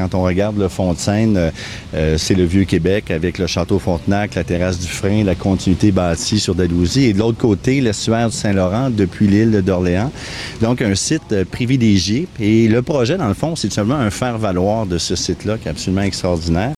Quand on regarde le fond de Seine, euh, euh, c'est le Vieux-Québec avec le château Fontenac, la terrasse du Frein, la continuité bâtie sur Dalhousie. Et de l'autre côté, l'estuaire du Saint-Laurent depuis l'île d'Orléans. Donc, un site euh, privilégié. Et le projet, dans le fond, c'est tout simplement un faire-valoir de ce site-là qui est absolument extraordinaire.